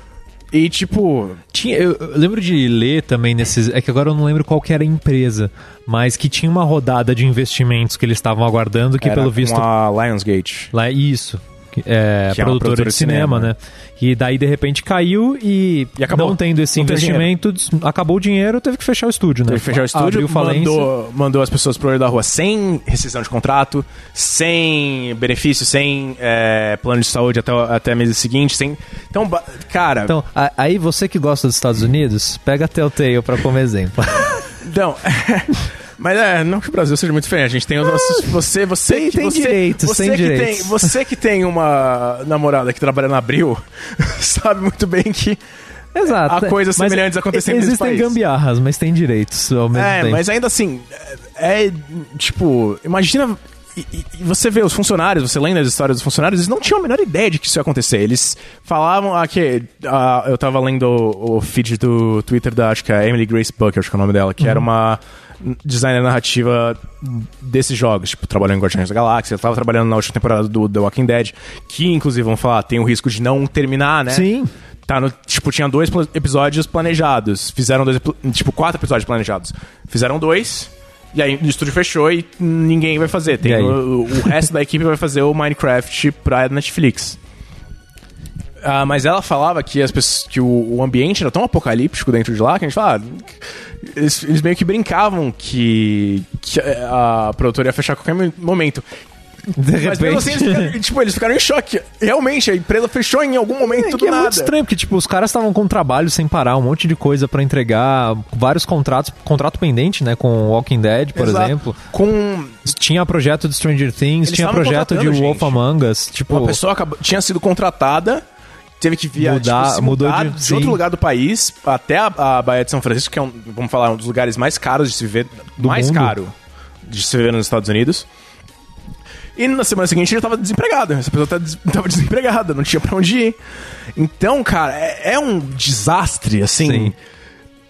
E tipo. Tinha, eu, eu lembro de ler também nesses. É que agora eu não lembro qual que era a empresa, mas que tinha uma rodada de investimentos que eles estavam aguardando, que era pelo visto. a Lionsgate. Lá, isso. É, que é produtora, de cinema, cinema, né? E daí de repente caiu e, E acabou. não tendo esse Não investimento, acabou o dinheiro, teve que fechar o estúdio, né? Teve que fechar o estúdio, mandou, mandou as pessoas pro olho da rua sem rescisão de contrato, sem benefício, sem é, plano de saúde até, até mês seguinte, sem... Então, cara... Então, a- aí você que gosta dos Estados Unidos, pega a Telltale pra como exemplo. Então, [laughs] mas é, não que o Brasil seja muito diferente. A gente tem os nossos. Você, você Tem- que tem você, direitos, você tem que direitos. Tem, você que tem uma namorada que trabalha na Abril, [laughs] sabe muito bem que. Exato. Há coisas semelhantes acontecendo nesse Existem país. gambiarras, mas tem direitos ao mesmo É, tempo. mas ainda assim, é, é, tipo, imagina. E, e- e você vê os funcionários, você lendo as histórias dos funcionários, eles não tinham a menor ideia de que isso ia acontecer. Eles falavam aqui. ah, eu tava lendo o, o feed do Twitter da, acho que é Emily Grace Buck, acho que é o nome dela, que era uma designer narrativa desses jogos, tipo, trabalhando em Guardiões da Galáxia, ela tava trabalhando na última temporada do The Walking Dead, que inclusive, vamos falar, tem o risco de não terminar, né? Sim. Tá no, tipo, tinha dois episódios planejados. Fizeram dois, tipo, quatro episódios planejados. Fizeram dois, e aí o estúdio fechou e ninguém vai fazer. Tem o, o resto da equipe vai fazer o Minecraft pra Netflix. Ah, mas ela falava que, as pessoas, que o, o ambiente era tão apocalíptico dentro de lá que a gente fala. ah, eles, eles meio que brincavam que, que a, produtora ia fechar a qualquer momento. De Mas mesmo assim, eles ficaram, tipo, eles ficaram em choque. Realmente, a empresa fechou em algum momento É, do é nada. muito estranho, porque tipo, os caras estavam com trabalho sem parar, um monte de coisa pra entregar, vários contratos, contrato pendente, né, com Walking Dead, por Exato. exemplo. Com Tinha projeto de Stranger Things, Eles tinha projeto de Wolf gente. Among Us, tipo, Uma pessoa acabou- tinha sido contratada, teve que via, Mudar- tipo, mudou mudar de- de, outro lugar do país até a, a Baía de São Francisco, que é um, vamos falar, um dos lugares mais caros de se viver, Do mais mundo. caro de se viver nos Estados Unidos. E na semana seguinte ele tava desempregado. Essa pessoa tava des- [laughs] tava desempregada, não tinha pra onde ir. Então, cara, é, é um desastre, assim. Sim.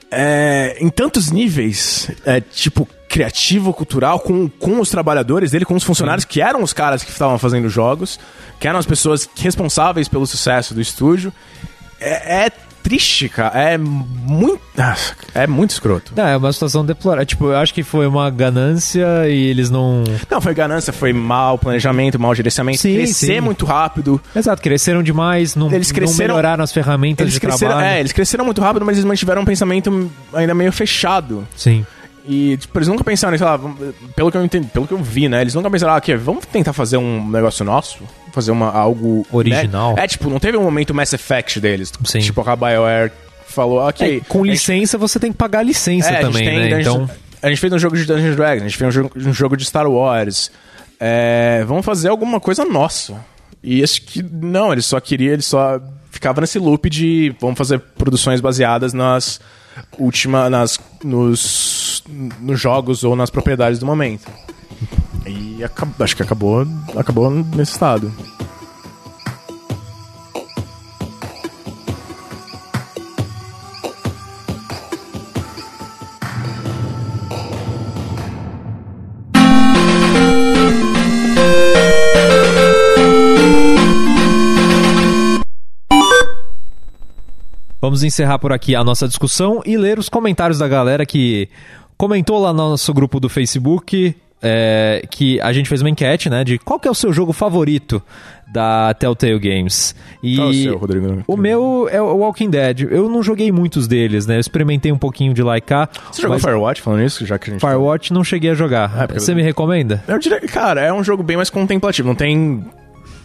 é, em tantos níveis, é, tipo, criativo, cultural, com, com os trabalhadores dele, com os funcionários, que eram os caras que estavam fazendo os jogos, que eram as pessoas responsáveis pelo sucesso do estúdio. É, é triste, cara. É muito. É muito escroto. Não, é uma situação deplorável. Tipo, eu acho que foi uma ganância e eles não. Não, foi ganância, foi mau planejamento, mau gerenciamento, Sim, crescer sim. muito rápido. Exato, cresceram demais, não, Eles cresceram- não melhoraram as ferramentas Eles de cresceram, trabalho. é, eles cresceram muito rápido, mas eles mantiveram um pensamento ainda meio fechado. Sim. E, tipo, eles nunca pensaram, sei lá, pelo que eu entendi, pelo que eu vi, né? Eles nunca pensaram, ah, aqui, vamos tentar fazer um negócio nosso? Fazer uma, algo... Original. né? É, tipo, não teve um momento Mass Effect deles. Sim. Tipo, a BioWare falou, ok... É, com a gente- licença, você tem que pagar a licença é, a também, tem- né? a gente- Então. A gente fez um jogo de Dungeons Dragons, a gente fez um jogo, um jogo de Star Wars. É, vamos fazer alguma coisa nossa. E acho que não, ele só queria, ele só ficava nesse loop de vamos fazer produções baseadas nas última, nas nos, nos jogos ou nas propriedades do momento. E acho que acabou, acabou nesse estado. Vamos encerrar por aqui a nossa discussão e ler os comentários da galera que comentou lá no nosso grupo do Facebook. é, que a gente fez uma enquete, né? De qual que é o seu jogo favorito da Telltale Games. E Qual é o seu, Rodrigo? o meu é o Walking Dead. Eu não joguei muitos deles, né? Eu experimentei um pouquinho de Laika. Você jogou Firewatch falando isso? Já que a gente Firewatch não cheguei a jogar. É, porque- Você me recomenda? Eu diria, cara, é um jogo bem mais contemplativo. Não tem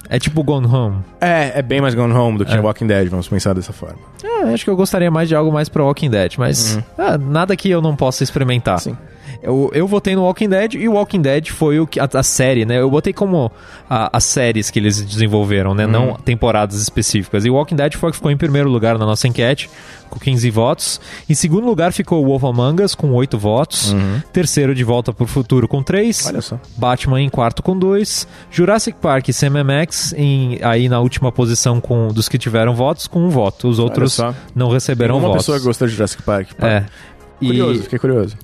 É tipo Gone Home. É, é bem mais Gone Home do que Walking Dead, vamos pensar dessa forma. É, acho que eu gostaria mais de algo mais pro Walking Dead, mas ah, nada que eu não possa experimentar. Sim. Eu, eu votei no Walking Dead e o Walking Dead foi o que, a, a série, né? Eu botei como a- as séries que eles desenvolveram, né? Não temporadas específicas. E o Walking Dead foi o que ficou em primeiro lugar na nossa enquete, com 15 votos. Em segundo lugar ficou o Wolf Among Us, com 8 votos. Terceiro, De Volta pro Futuro, com 3. Olha só. Batman em quarto com 2. Jurassic Park e Sam Max em, aí na última posição com dos que tiveram votos, com um voto. Os outros não receberam Uma votos. pessoa gostou de Jurassic Park. pá. É. E- Curioso, fiquei curioso.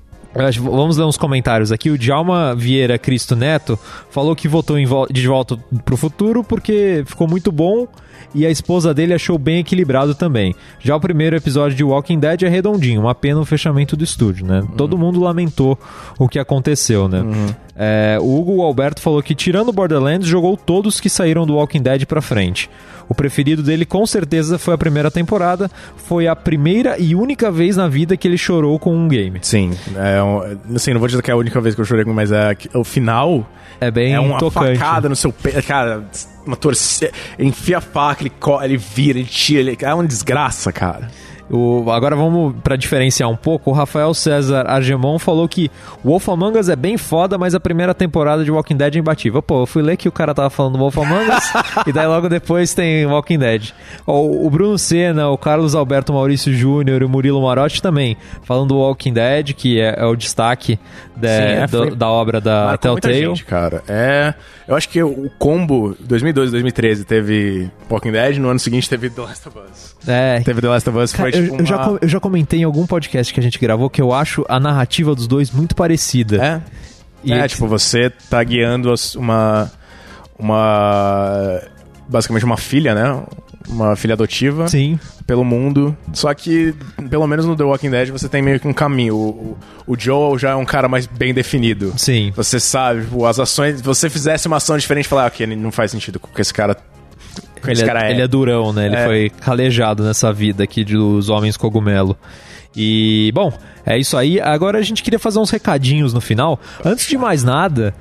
Vamos ler uns comentários aqui. O Djalma Vieira Cristo Neto falou que votou de volta pro futuro porque ficou muito bom e a esposa dele achou bem equilibrado também. Já o primeiro episódio de Walking Dead é redondinho, uma pena o fechamento do estúdio, né? Todo mundo lamentou o que aconteceu, né? É, o Hugo Alberto falou que, tirando Borderlands, jogou todos que saíram do Walking Dead pra frente. O preferido dele, com certeza, foi a primeira temporada. Foi a primeira e única vez na vida que ele chorou com um game. Sim, é um, assim, não vou dizer que é a única vez que eu chorei, mas é o final É bem é uma tocante. facada no seu peito, cara, uma torcida, ele enfia a faca, ele, co- ele vira, ele tira, ele, é uma desgraça, cara. O- agora vamos pra diferenciar um pouco. O Rafael César Argemon falou que Wolf Among Us é bem foda, mas a primeira temporada de Walking Dead é imbatível. Pô, eu fui ler que o cara tava falando Wolf Among Us [laughs] e daí logo depois tem Walking Dead. O, o Bruno Senna, o Carlos Alberto Maurício Júnior e o Murilo Marotti também falando do Walking Dead, que é, é o destaque da- Sim, é, do- foi- da obra da Marcou Telltale. gente, cara. É, eu acho que o combo 2012 2013 teve Walking Dead, no ano seguinte teve The Last of Us. É, Teve The Last of Us, Cara, foi eu, já, eu já comentei em algum podcast que a gente gravou que eu acho a narrativa dos dois muito parecida. É. E é, tipo, você tá guiando uma. Uma. Basicamente uma filha, né? Uma filha adotiva Sim. pelo mundo. Só que, pelo menos no The Walking Dead, você tem meio que um caminho. O, o, Joel já é um cara mais bem definido. Sim. Você sabe, tipo, as ações. Se você fizesse uma ação diferente, falar, ah, ok, não faz sentido com que esse cara. Ele é, cara é. ele é durão, né? Ele É. foi calejado nessa vida aqui dos homens cogumelo. E, bom, é isso aí. Agora a gente queria fazer uns recadinhos no final. Antes de mais nada,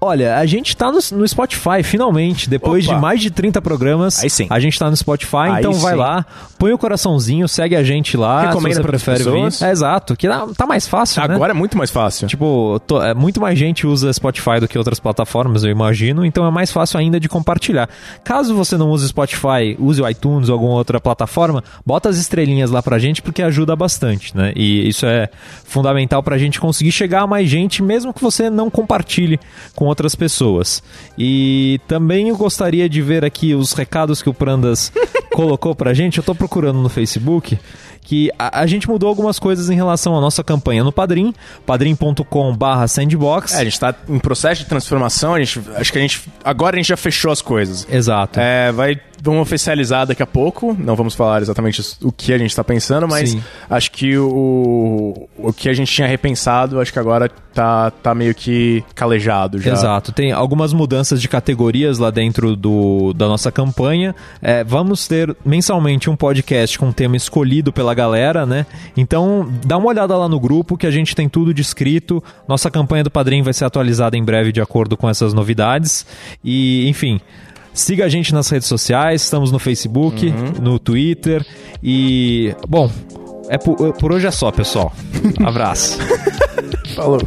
olha, a gente tá no, no Spotify, finalmente. Depois Opa. de mais de 30 programas, Aí sim. a gente tá no Spotify. Aí então vai sim. lá, põe o coraçãozinho, segue a gente lá. Recomenda se você prefere vir. É, exato, que tá mais fácil, né? Agora é muito mais fácil. Tipo, to- é, muito mais gente usa Spotify do que outras plataformas, eu imagino, então é mais fácil ainda de compartilhar. Caso você não use Spotify, use o iTunes ou alguma outra plataforma, bota as estrelinhas lá pra gente porque ajuda bastante, né? E isso é fundamental pra gente conseguir chegar a mais gente, mesmo que você não compartilhe com outras pessoas. E também eu gostaria de ver aqui os recados que o Prandas [laughs] colocou pra gente. Eu tô procurando no Facebook que a, a gente mudou algumas coisas em relação à nossa campanha no Padrim, padrim.com barra sandbox. É, a gente tá em processo de transformação, a gente, acho que a gente. Agora a gente já fechou as coisas. Exato. É, vai, vamos oficializar daqui a pouco. Não vamos falar exatamente o que a gente tá pensando, mas Sim. acho que o, o que a gente tinha repensado, acho que agora tá, tá meio que calejado já. Exato, tem algumas mudanças de categorias lá dentro do, da nossa campanha. É, vamos ter mensalmente um podcast com um tema escolhido pela galera, né? Então dá uma olhada lá no grupo que a gente tem tudo descrito. Nossa campanha do Padrim vai ser atualizada em breve de acordo com essas novidades. E, enfim. Siga a gente nas redes sociais, estamos no Facebook, no Twitter e. Bom, é por, por hoje é só, pessoal. [laughs] Abraço. Falou.